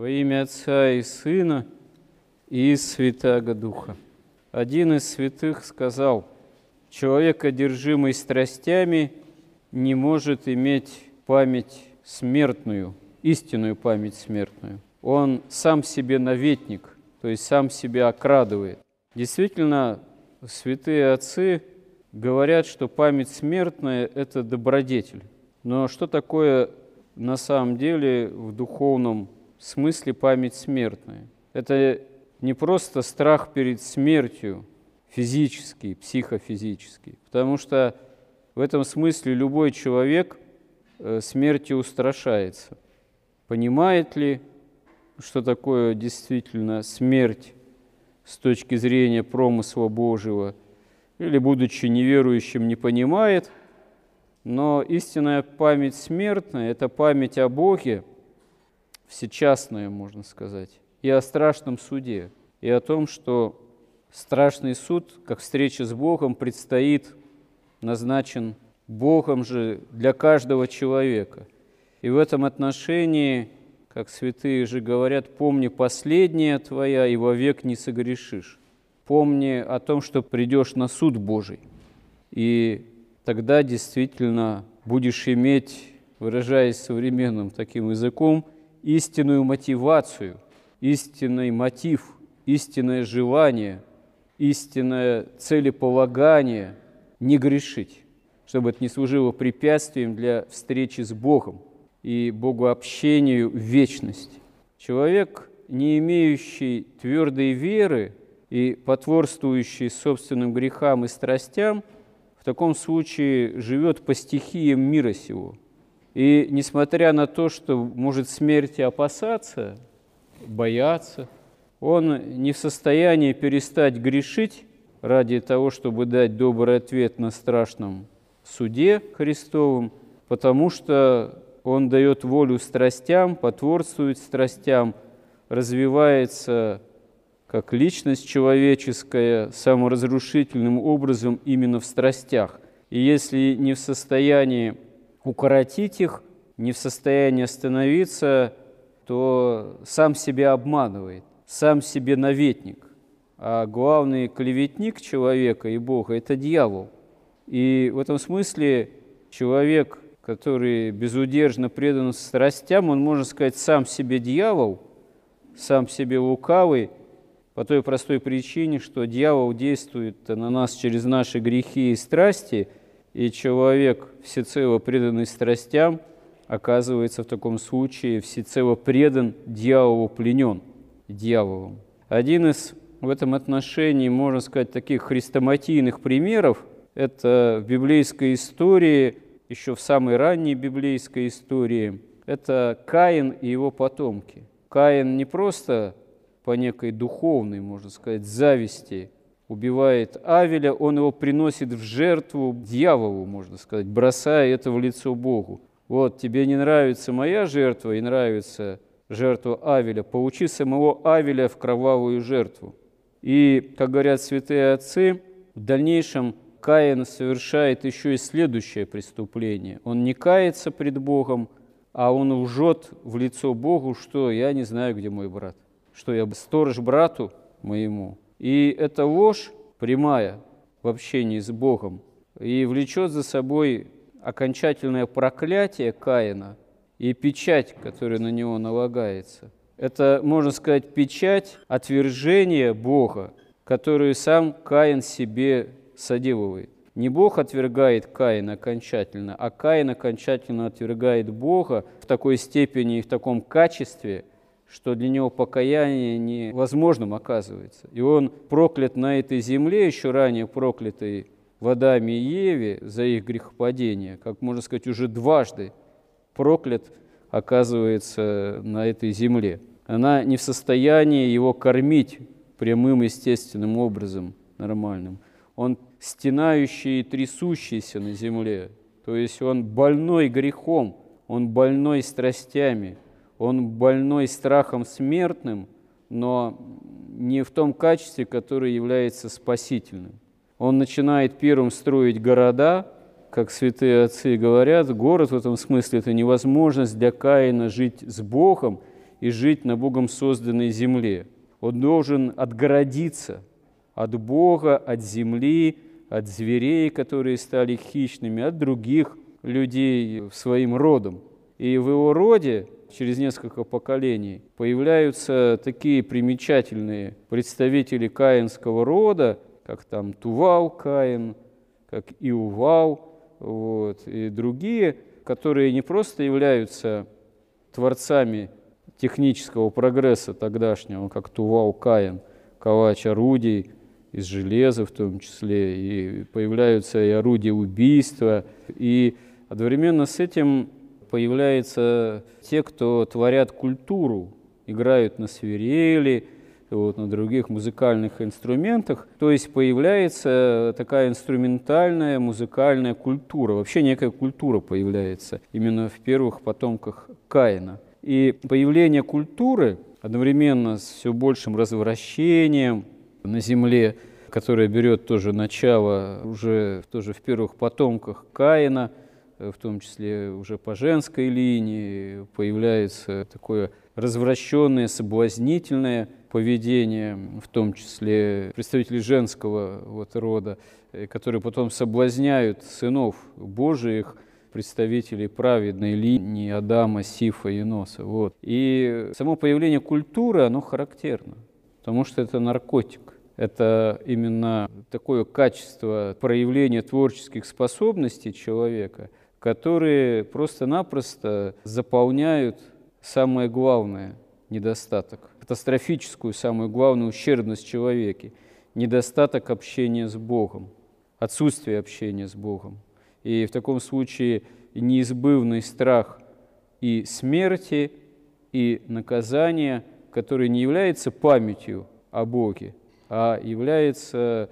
Во имя Отца и Сына и Святаго Духа. Один из святых сказал, человек, одержимый страстями, не может иметь память смертную, истинную память смертную. Он сам себе наветник, то есть сам себя окрадывает. Действительно, святые отцы говорят, что память смертная – это добродетель. Но что такое на самом деле в духовном смысле память смертная? Это не просто страх перед смертью, физический, психофизический, потому что в этом смысле любой человек э, смерти устрашается. Понимает ли, что такое действительно смерть с точки зрения промысла Божьего, или, будучи неверующим, не понимает, но истинная память смертная – это память о Боге, всечастная, можно сказать, и о страшном суде, и о том, что страшный суд, как встреча с Богом, предстоит, назначен Богом же для каждого человека. И в этом отношении – как святые же говорят, помни последнее твоя, и вовек не согрешишь. Помни о том, что придешь на суд Божий. И тогда действительно будешь иметь, выражаясь современным таким языком, истинную мотивацию, истинный мотив, истинное желание, истинное целеполагание не грешить, чтобы это не служило препятствием для встречи с Богом – и богообщению в вечность. Человек, не имеющий твердой веры и потворствующий собственным грехам и страстям, в таком случае живет по стихиям мира сего. И несмотря на то, что может смерти опасаться, бояться, он не в состоянии перестать грешить ради того, чтобы дать добрый ответ на страшном суде Христовом, потому что он дает волю страстям, потворствует страстям, развивается как личность человеческая саморазрушительным образом именно в страстях. И если не в состоянии укоротить их, не в состоянии остановиться, то сам себя обманывает, сам себе наветник. А главный клеветник человека и Бога – это дьявол. И в этом смысле человек – который безудержно предан страстям, он, можно сказать, сам себе дьявол, сам себе лукавый, по той простой причине, что дьявол действует на нас через наши грехи и страсти, и человек, всецело преданный страстям, оказывается в таком случае всецело предан дьяволу, пленен дьяволом. Один из в этом отношении, можно сказать, таких хрестоматийных примеров – это в библейской истории – еще в самой ранней библейской истории, это Каин и его потомки. Каин не просто по некой духовной, можно сказать, зависти убивает Авеля, он его приносит в жертву дьяволу, можно сказать, бросая это в лицо Богу. Вот, тебе не нравится моя жертва и нравится жертва Авеля, поучи самого Авеля в кровавую жертву. И, как говорят святые отцы, в дальнейшем Каин совершает еще и следующее преступление. Он не кается пред Богом, а он лжет в лицо Богу, что я не знаю, где мой брат, что я сторож брату моему. И эта ложь прямая в общении с Богом и влечет за собой окончательное проклятие Каина и печать, которая на него налагается. Это, можно сказать, печать отвержения Бога, которую сам Каин себе соделывает. Не Бог отвергает Каина окончательно, а Каин окончательно отвергает Бога в такой степени и в таком качестве, что для него покаяние невозможным оказывается. И он проклят на этой земле, еще ранее проклятый в Адаме и Еве за их грехопадение, как можно сказать, уже дважды проклят оказывается на этой земле. Она не в состоянии его кормить прямым естественным образом, нормальным. Он стенающий и трясущийся на земле. То есть он больной грехом, он больной страстями, он больной страхом смертным, но не в том качестве, которое является спасительным. Он начинает первым строить города, как святые отцы говорят, город в этом смысле – это невозможность для Каина жить с Богом и жить на Богом созданной земле. Он должен отгородиться от Бога, от земли, от зверей, которые стали хищными, от других людей своим родом. И в его роде через несколько поколений появляются такие примечательные представители каинского рода, как там Тувал Каин, как Иувал, вот, и другие, которые не просто являются творцами технического прогресса тогдашнего, как Тувал Каин, ковач орудий из железа в том числе, и появляются и орудия убийства, и одновременно с этим появляются те, кто творят культуру, играют на свирели, вот, на других музыкальных инструментах. То есть появляется такая инструментальная музыкальная культура, вообще некая культура появляется именно в первых потомках Каина. И появление культуры одновременно с все большим развращением на земле, которое берет тоже начало уже тоже в первых потомках Каина – в том числе уже по женской линии, появляется такое развращенное, соблазнительное поведение, в том числе представителей женского вот рода, э, которые потом соблазняют сынов Божиих, представителей праведной линии Адама, Сифа и Носа. Вот. И само появление культуры, оно характерно, потому что это наркотик. Это именно такое качество проявления творческих способностей человека – которые просто-напросто заполняют самое главное недостаток, катастрофическую самую главную ущербность человеке, недостаток общения с Богом, отсутствие общения с Богом. И в таком случае неизбывный страх и смерти, и наказания, который не является памятью о Боге, а является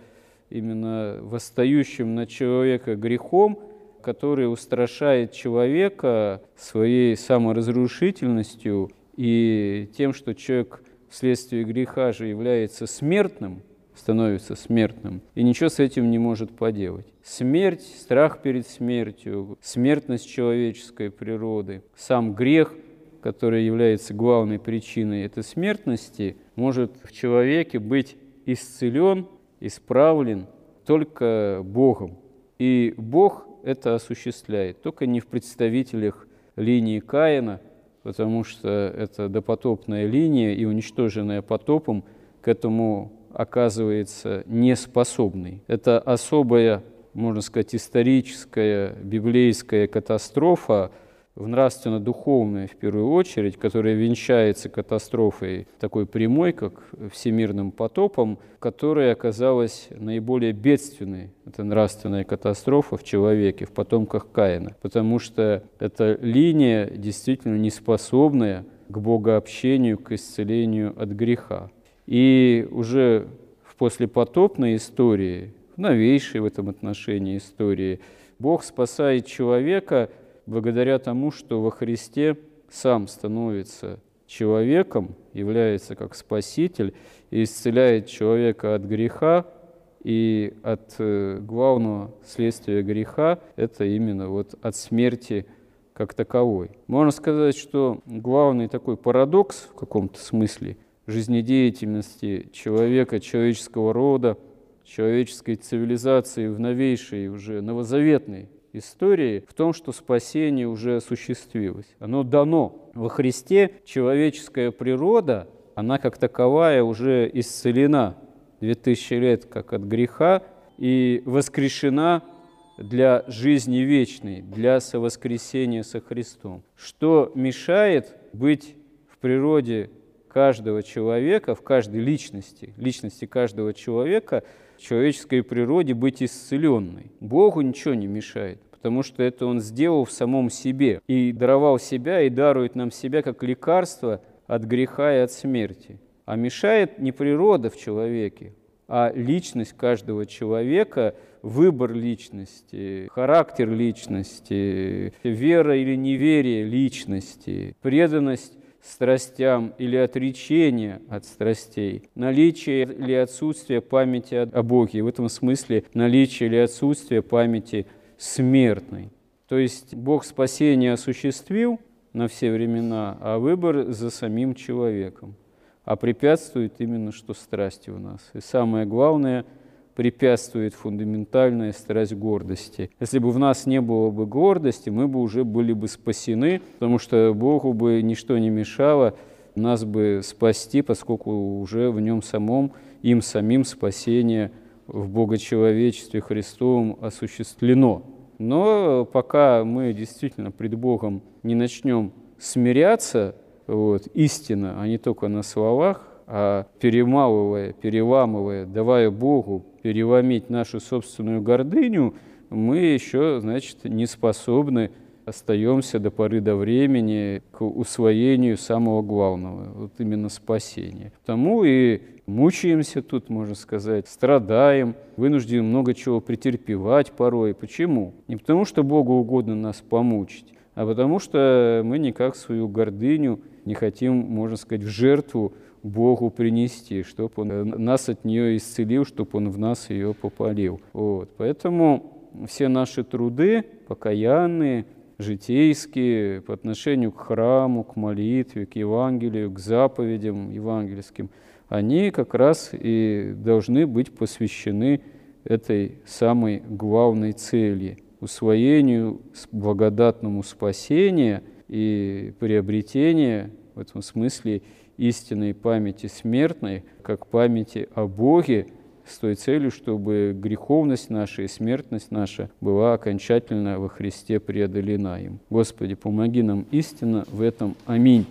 именно восстающим на человека грехом – который устрашает человека своей саморазрушительностью и тем, что человек вследствие греха же является смертным, становится смертным, и ничего с этим не может поделать. Смерть, страх перед смертью, смертность человеческой природы, сам грех, который является главной причиной этой смертности, может в человеке быть исцелен, исправлен только Богом. И Бог это осуществляет, только не в представителях линии Каина, потому что это допотопная линия, и уничтоженная потопом к этому оказывается неспособной. Это особая, можно сказать, историческая библейская катастрофа, в нравственно-духовное в первую очередь, которая венчается катастрофой такой прямой, как всемирным потопом, которая оказалась наиболее бедственной, это нравственная катастрофа в человеке, в потомках Каина, потому что эта линия действительно неспособная к богообщению, к исцелению от греха. И уже в послепотопной истории, в новейшей в этом отношении истории, Бог спасает человека – благодаря тому, что во Христе сам становится человеком, является как Спаситель и исцеляет человека от греха, и от э, главного следствия греха – это именно вот от смерти как таковой. Можно сказать, что главный такой парадокс в каком-то смысле жизнедеятельности человека, человеческого рода, человеческой цивилизации в новейшей, уже новозаветной истории в том, что спасение уже осуществилось. Оно дано. Во Христе человеческая природа, она как таковая уже исцелена 2000 лет как от греха и воскрешена для жизни вечной, для совоскресения со Христом. Что мешает быть в природе каждого человека, в каждой личности, личности каждого человека, человеческой природе быть исцеленной. Богу ничего не мешает потому что это Он сделал в самом себе и даровал себя и дарует нам себя как лекарство от греха и от смерти. А мешает не природа в человеке, а личность каждого человека, выбор личности, характер личности, вера или неверие личности, преданность страстям или отречение от страстей, наличие или отсутствие памяти о Боге. В этом смысле наличие или отсутствие памяти смертный. То есть Бог спасение осуществил, на все времена, а выбор за самим человеком. А препятствует именно что страсти у нас. И самое главное – препятствует фундаментальная страсть гордости. Если бы в нас не было бы гордости, мы бы уже были бы спасены, потому что Богу бы ничто не мешало нас бы спасти, поскольку уже в нем самом, им самим спасение в Богочеловечестве Христовом осуществлено. Но пока мы действительно пред Богом не начнем смиряться, вот, истинно, а не только на словах, а перемалывая, переламывая, давая Богу переломить нашу собственную гордыню, мы еще, значит, не способны остаемся до поры до времени к усвоению самого главного, вот именно спасения. Тому и мучаемся тут, можно сказать, страдаем, вынуждены много чего претерпевать порой. Почему? Не потому, что Богу угодно нас помучить, а потому что мы никак свою гордыню не хотим, можно сказать, в жертву Богу принести, чтобы Он нас от нее исцелил, чтобы Он в нас ее попалил. Вот. Поэтому все наши труды, покаянные, житейские, по отношению к храму, к молитве, к Евангелию, к заповедям евангельским, они как раз и должны быть посвящены этой самой главной цели – усвоению благодатному спасения и приобретения в этом смысле истинной памяти смертной, как памяти о Боге, с той целью, чтобы греховность наша и смертность наша была окончательно во Христе преодолена им. Господи, помоги нам истинно в этом. Аминь.